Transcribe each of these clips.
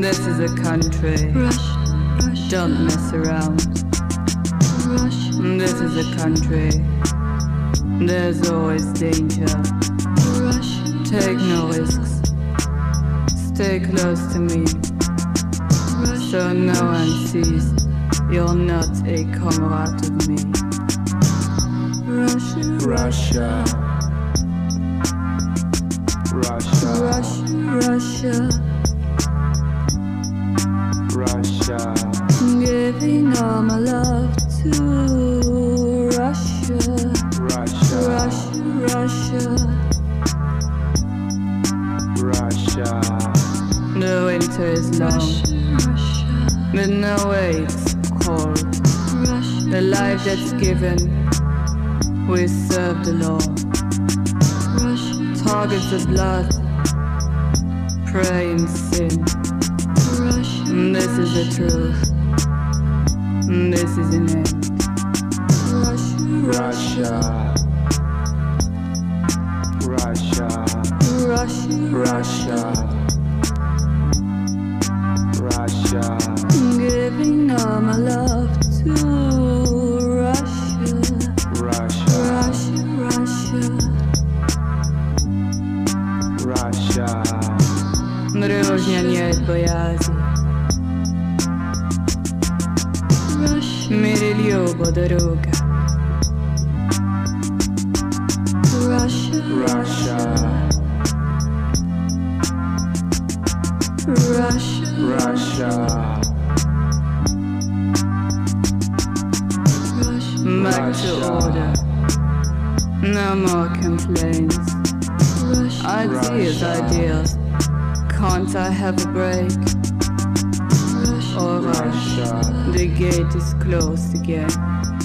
This is a country. rush Don't mess around. Rush, This is a country. There's always danger. Take no risks. Stay close to me. So no one sees you're not a comrade of me. Russia, Russia. Russia. Russia, Russia. Russia. Giving all my love to Russia, Russia. Russia, Russia. Russia. The winter is long, but no way it's cold. The life that's given, we serve the Lord. Targets the blood, pray and sin. This is the truth. This is an end. Russia. Russia. Russia, Russia. Russia. giving all my love дорога. Russia, Russia. Russia, Russia. back to order. No more complaints. Ideas, ideas. Can't I have a break? Closed again.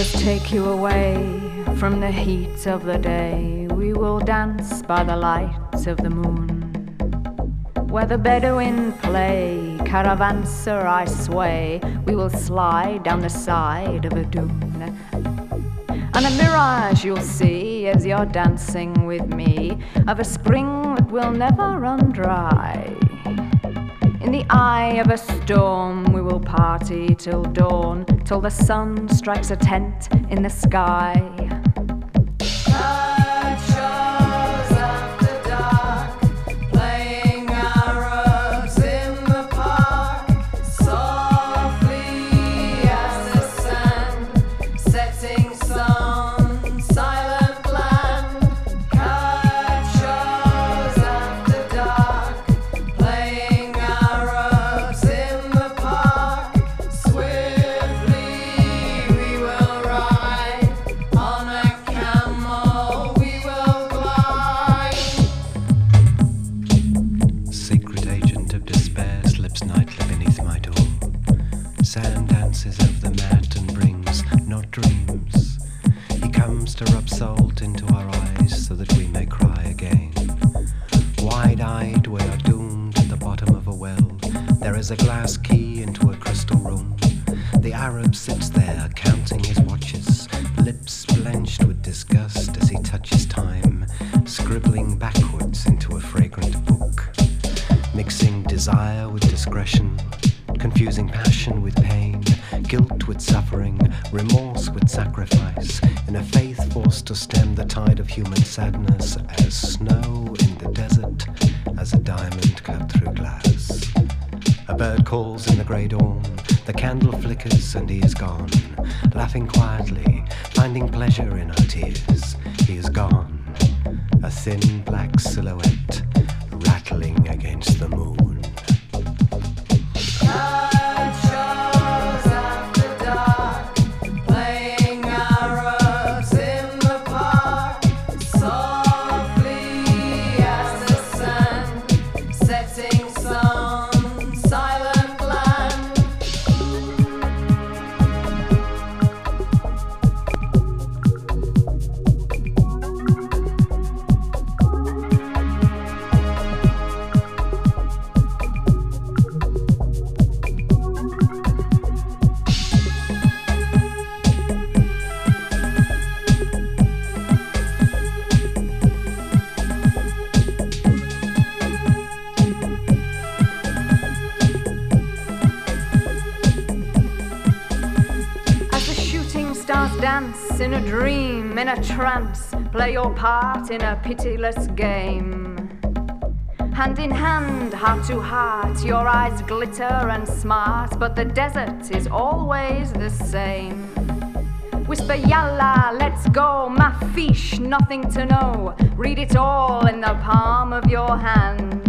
Us take you away from the heat of the day. We will dance by the light of the moon. Where the Bedouin play, caravanserai sway. We will slide down the side of a dune. And a mirage you'll see as you're dancing with me of a spring that will never run dry. In the eye of a storm, we will party till dawn, till the sun strikes a tent in the sky. And he is gone, laughing quietly, finding pleasure in our tears. Trance, play your part in a pitiless game. Hand in hand, heart to heart, your eyes glitter and smart, but the desert is always the same. Whisper yalla, let's go, ma fiche, nothing to know. Read it all in the palm of your hand.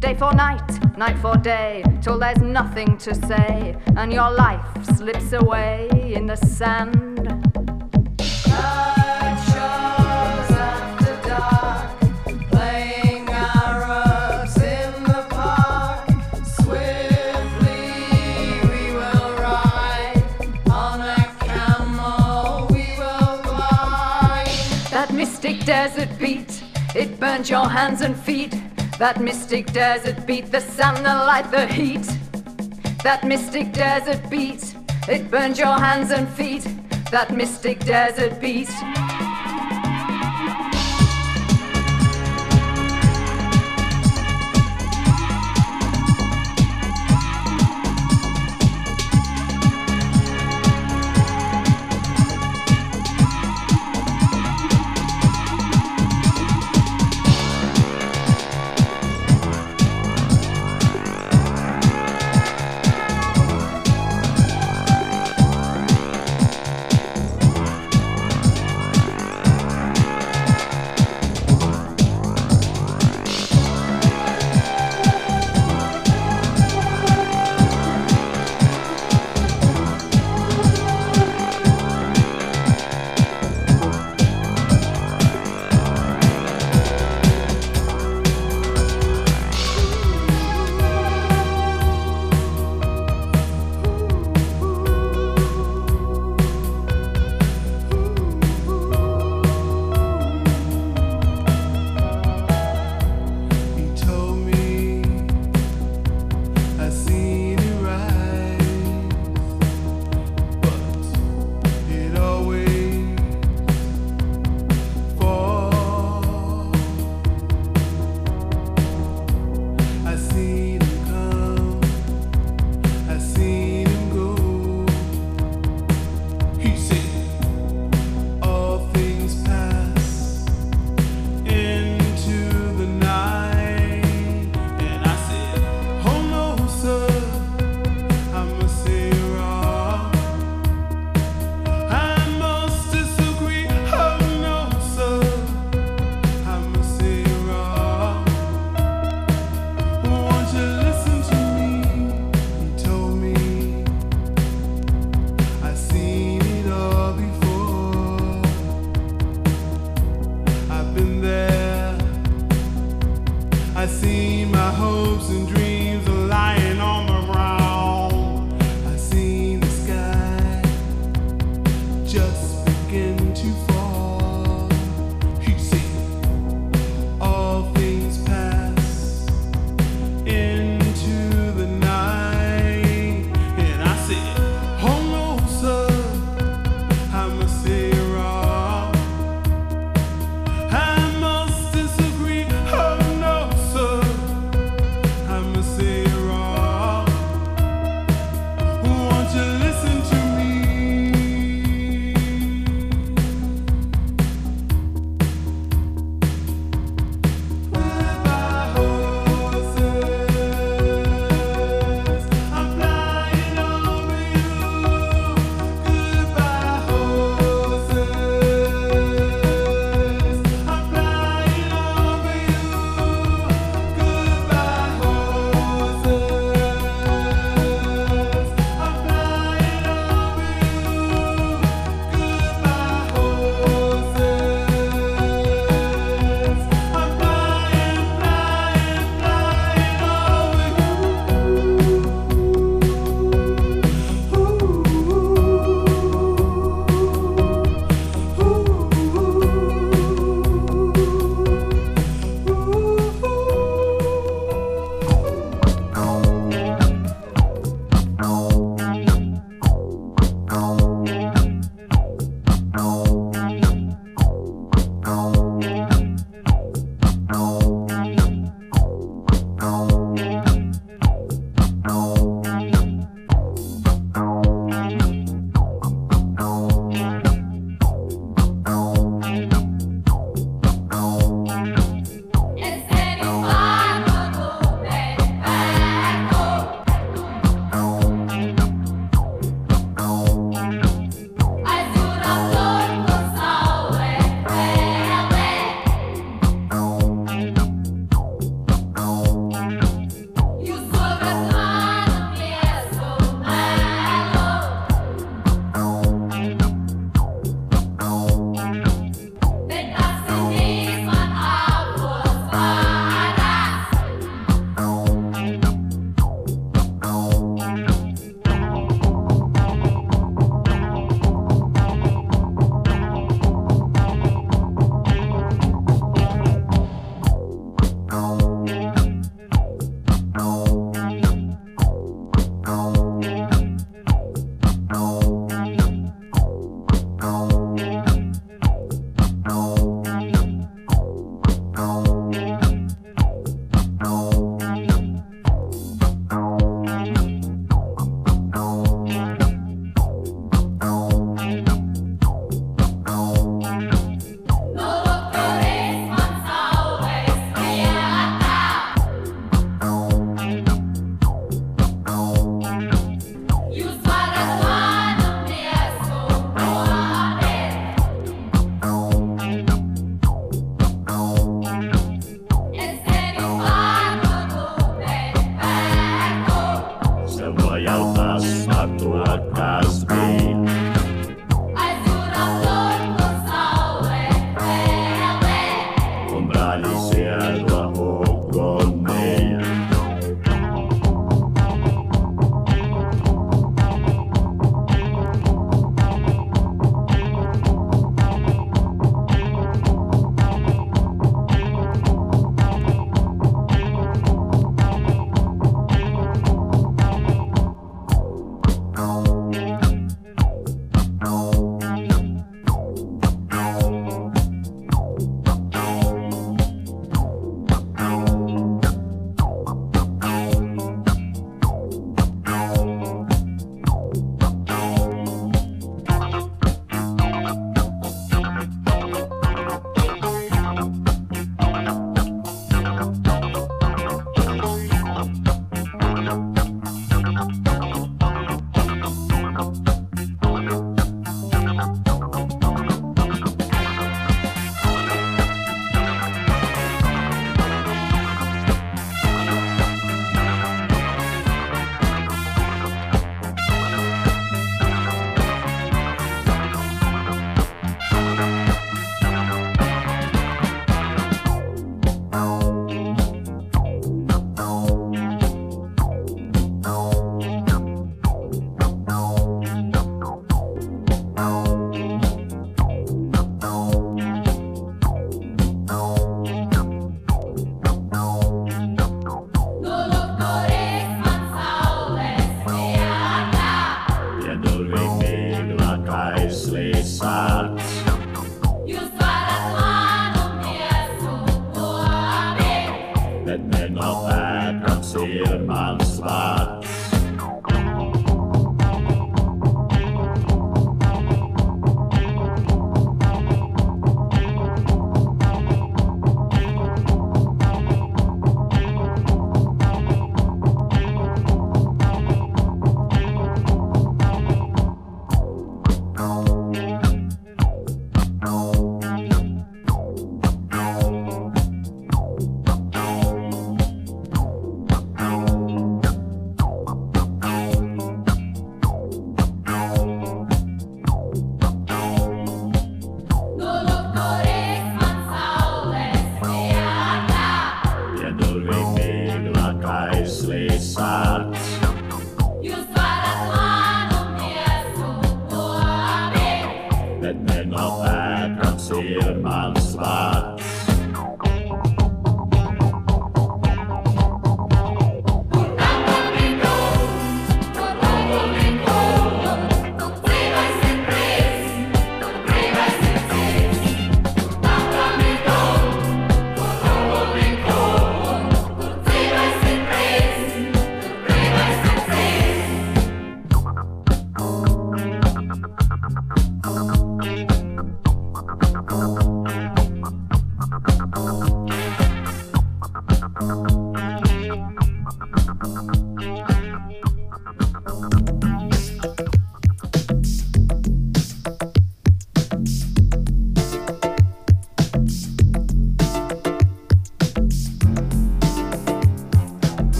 Day for night, night for day, till there's nothing to say, and your life slips away in the sand. Desert beat, it burnt your hands and feet. That mystic desert beat, the sun, the light, the heat. That mystic desert beat, it burned your hands and feet. That mystic desert beat.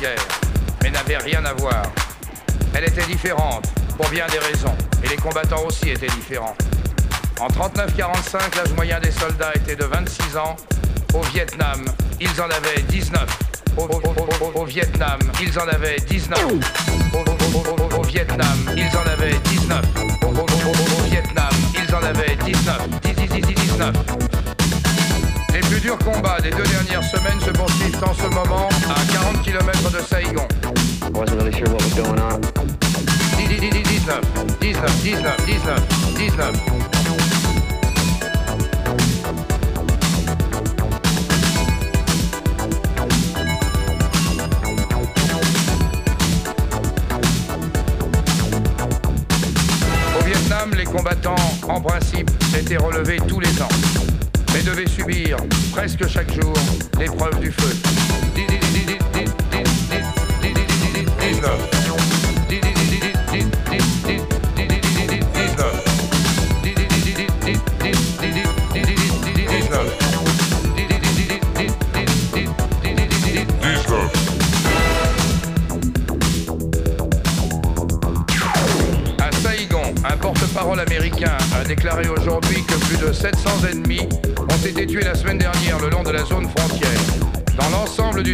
Guerre, mais n'avait rien à voir. Elle était différente, pour bien des raisons, et les combattants aussi étaient différents. En 39-45, l'âge moyen des soldats était de 26 ans. Au Vietnam, ils en avaient 19. Au, au- Vietnam, ils en avaient 19. Au, Vietnam, ils en avaient 19. Au, Vietnam, ils en avaient 19. 10, 10, 10, 19. Plus durs combats des deux dernières semaines se poursuivent en ce moment à 40 km de Saigon. Wasn't really sure what was going on. 10, 10, 10, 19, 19, 19, 19, 19. Au Vietnam, les combattants, en principe, étaient relevés tous les ans, mais devaient subir, presque chaque jour, l'épreuve du feu.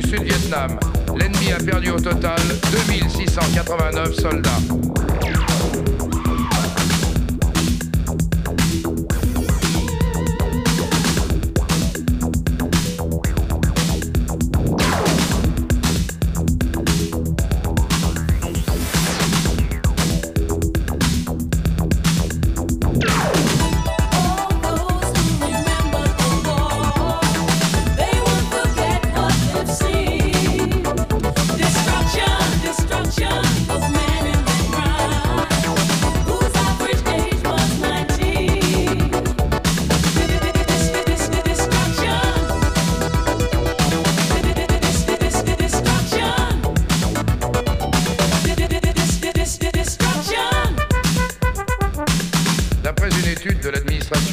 Sud-Vietnam, l'ennemi a perdu au total 2689 soldats.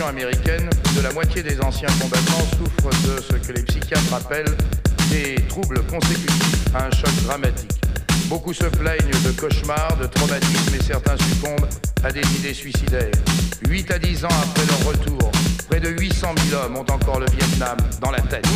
Américaine, de la moitié des anciens combattants souffrent de ce que les psychiatres appellent des troubles consécutifs à un choc dramatique. Beaucoup se plaignent de cauchemars, de traumatismes et certains succombent à des idées suicidaires. 8 à 10 ans après leur retour, près de 800 000 hommes ont encore le Vietnam dans la tête.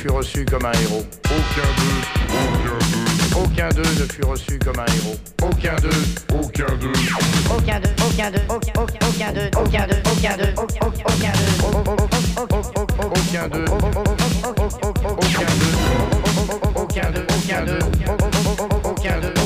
Fut reçu comme un héros. Aucun d'eux, aucun d'eux. Aucun d'eux ne fut reçu comme un héros. Aucun d'eux, aucun d'eux. Aucun d'eux, aucun d'eux, aucun d'eux, aucun d'eux, aucun d'eux, aucun d'eux, aucun d'eux. Aucun d'eux, aucun d'eux, aucun d'eux, aucun d'eux, aucun d'eux,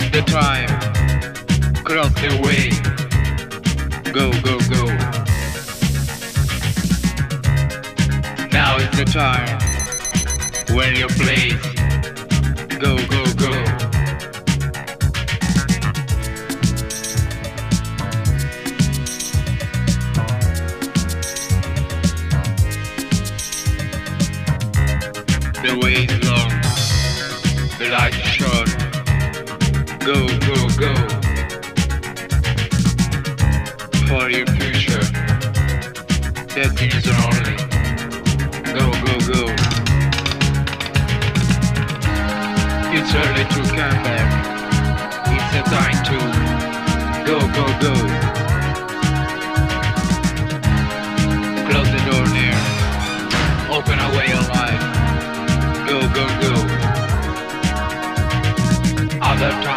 Stop the time. Cross the way. Go, go, go. Now is the time. Where your place. Go, go, go. it to come back. It's the time to go, go, go. Close the door there. Open our way alive. Go, go, go. Other time.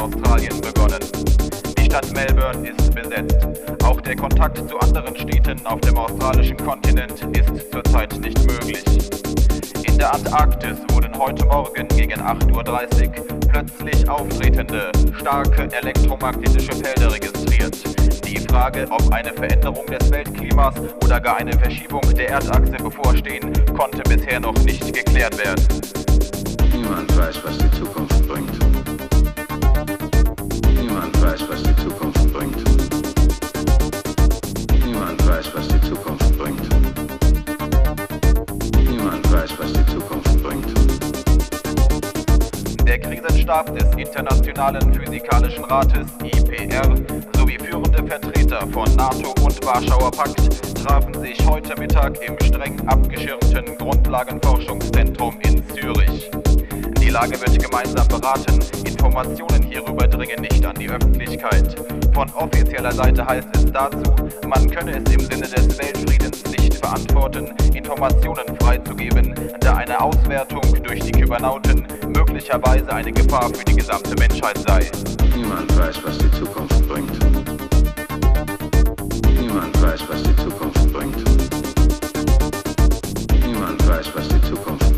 Australien begonnen. Die Stadt Melbourne ist besetzt. Auch der Kontakt zu anderen Städten auf dem australischen Kontinent ist zurzeit nicht möglich. In der Antarktis wurden heute Morgen gegen 8.30 Uhr plötzlich auftretende, starke elektromagnetische Felder registriert. Die Frage, ob eine Veränderung des Weltklimas oder gar eine Verschiebung der Erdachse bevorstehen, konnte bisher noch nicht geklärt werden. Niemand weiß, was die Zukunft bringt. Weiß, was die Zukunft bringt. Niemand weiß, was die Zukunft bringt. Niemand weiß, was die Zukunft bringt. Der Krisenstab des Internationalen Physikalischen Rates IPR sowie führende Vertreter von NATO und Warschauer Pakt trafen sich heute Mittag im streng abgeschirmten Grundlagenforschungszentrum in Zürich. Die Lage wird gemeinsam beraten. Informationen hierüber dringen nicht an die Öffentlichkeit. Von offizieller Seite heißt es dazu, man könne es im Sinne des Weltfriedens nicht verantworten, Informationen freizugeben, da eine Auswertung durch die Kybernauten möglicherweise eine Gefahr für die gesamte Menschheit sei. Niemand weiß, was die Zukunft bringt. Niemand weiß, was die Zukunft bringt. Niemand weiß, was die Zukunft bringt.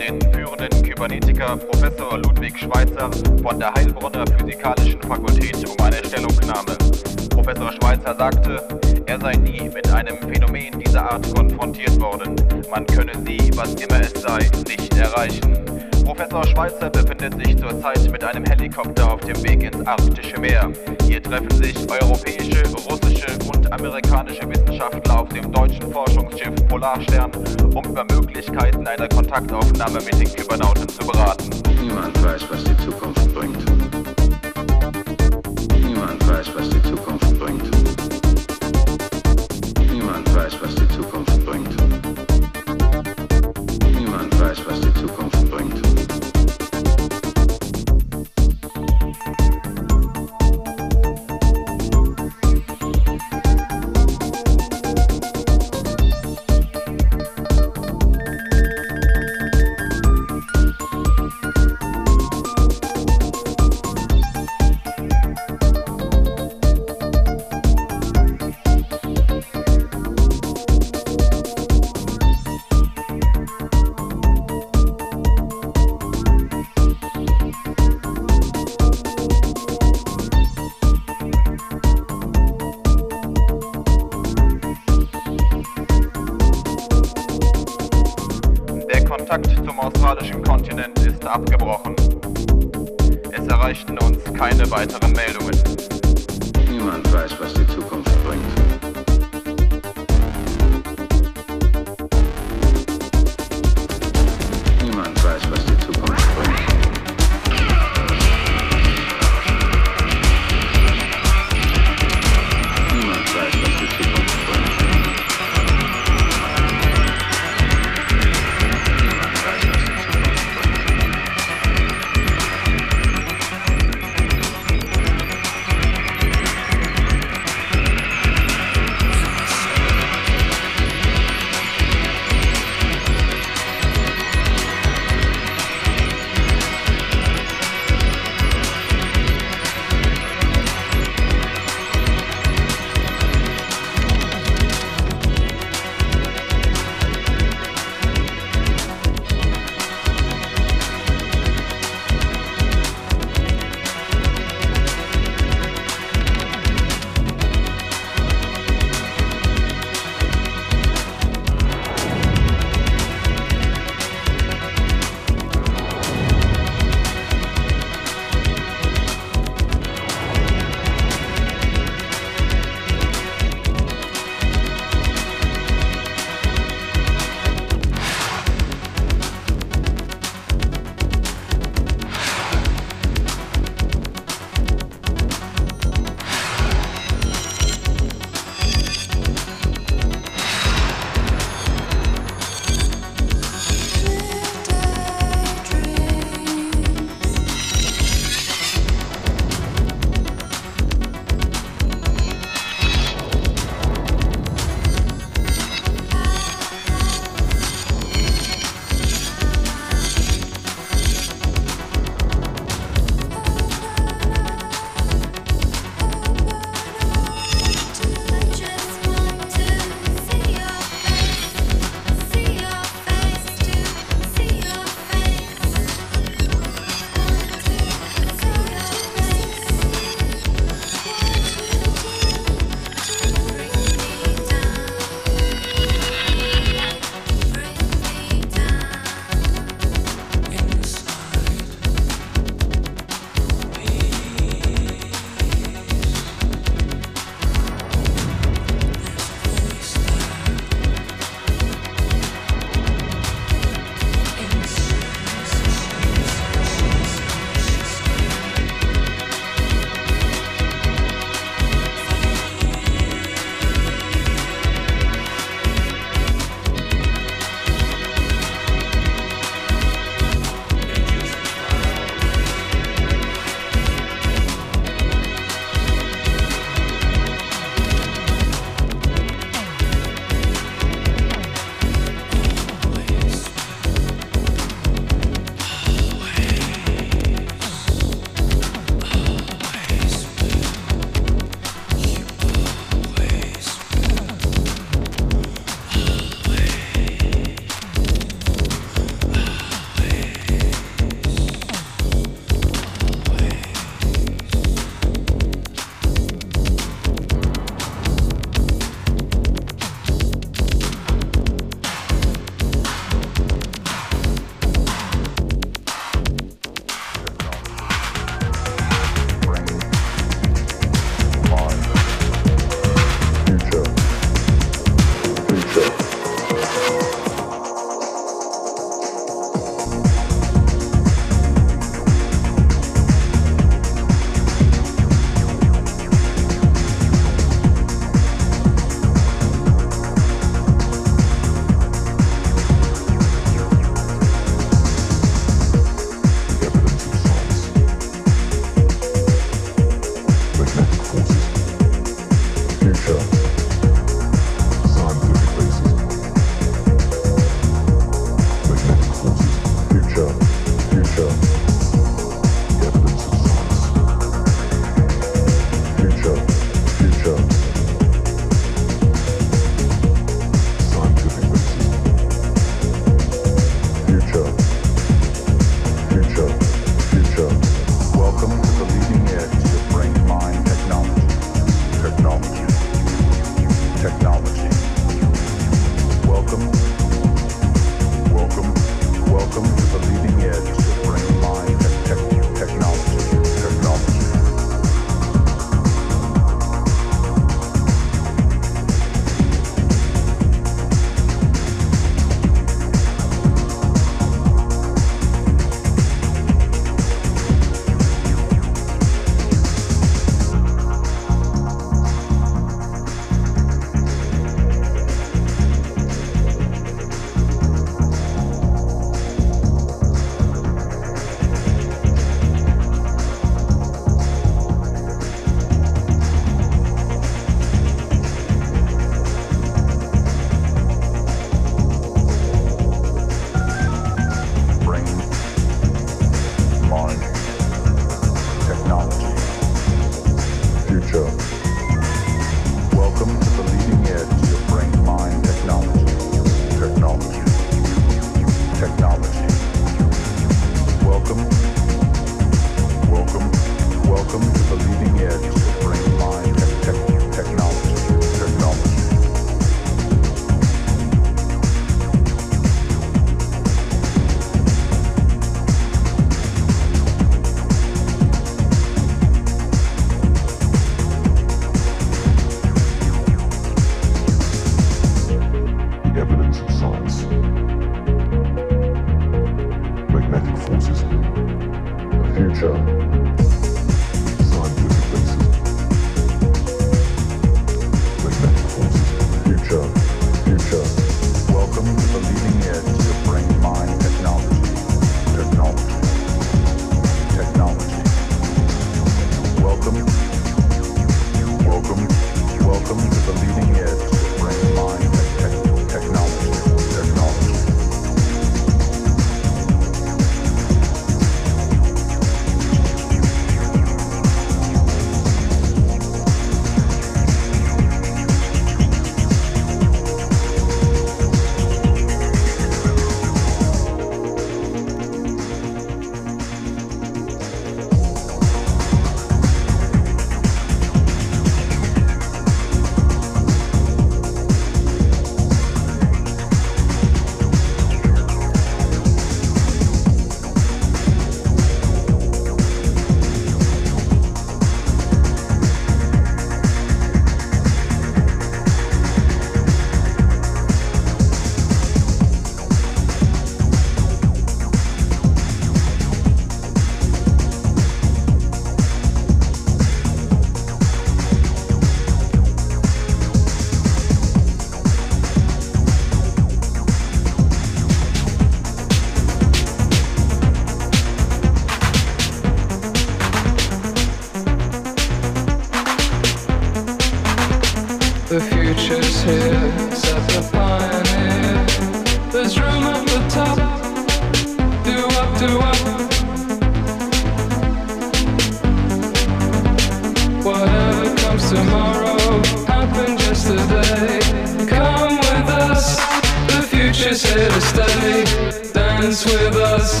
is here to stay. Dance with us,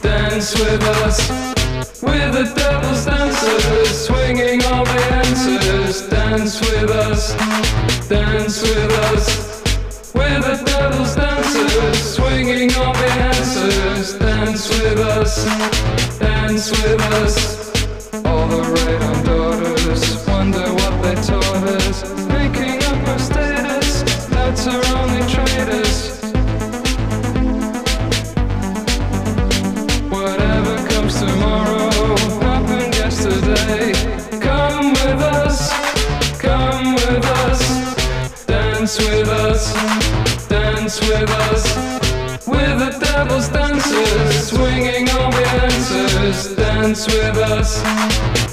dance with us. We're the devil's dancers, swinging all the answers. Dance with us, dance with us. We're the devil's dancers, swinging all the answers. Dance with us, dance with us. dance with us,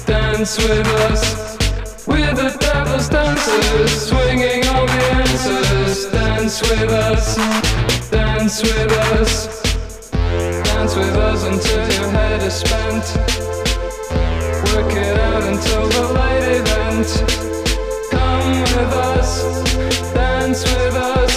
dance with us. We're the devil's dancers, swinging all the answers. Dance with us, dance with us. Dance with us until your head is spent. Work it out until the light event. Come with us, dance with us.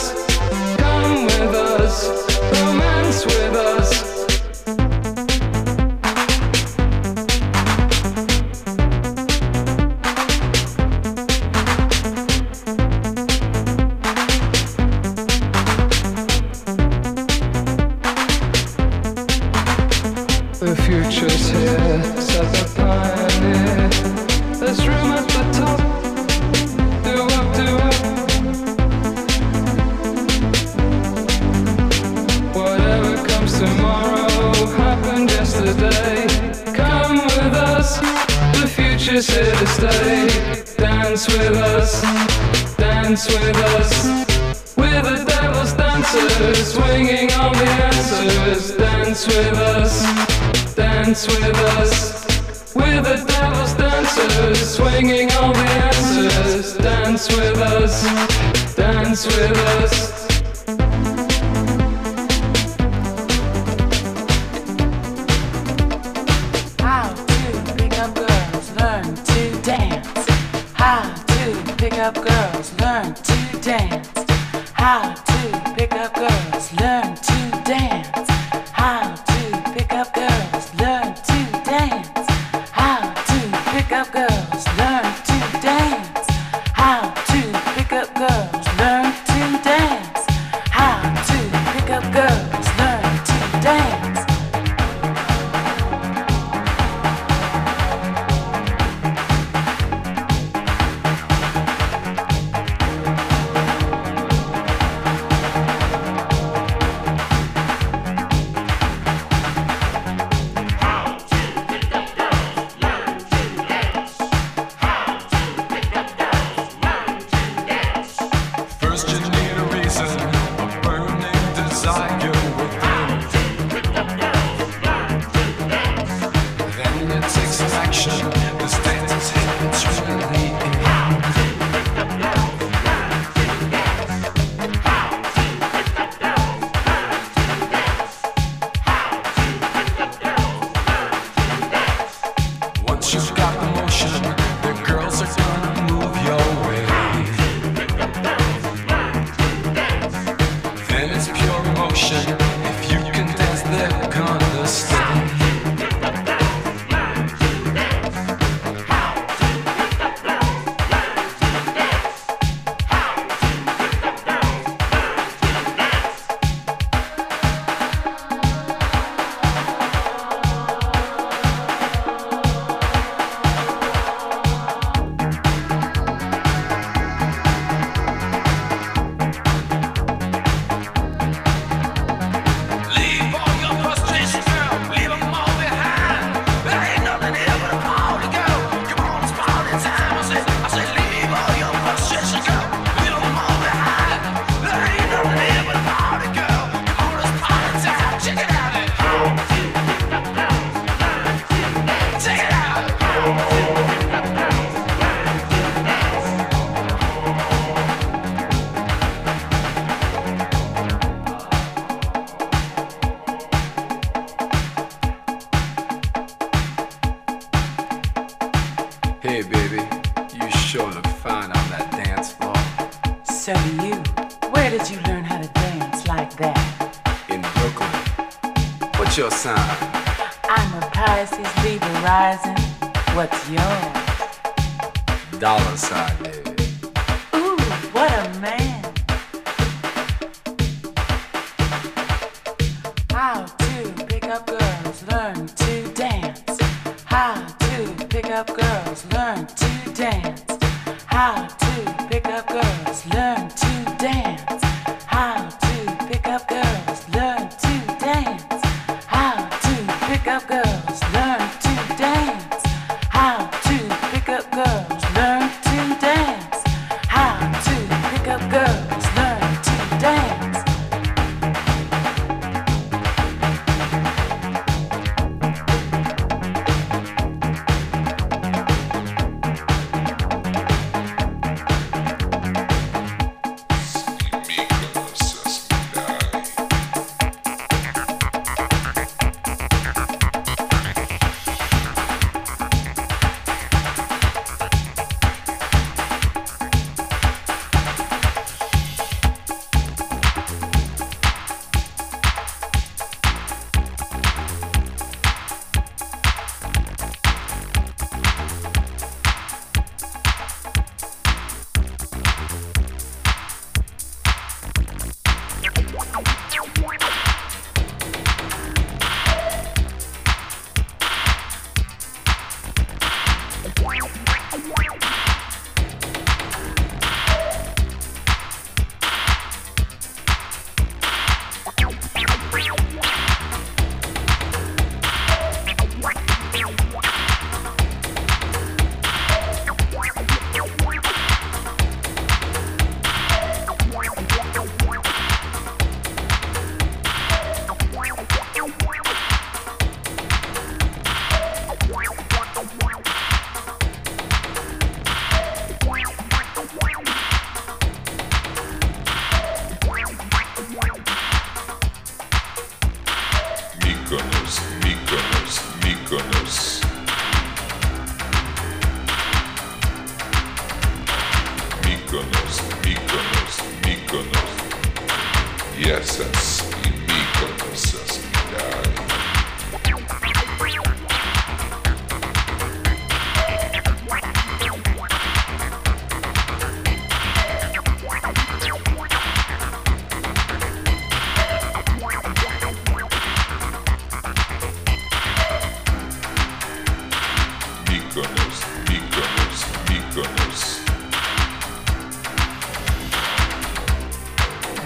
Mykonos, Mykonos, Mykonos.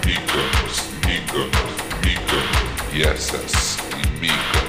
Mykonos, Mykonos, Mykonos. I Mykonosas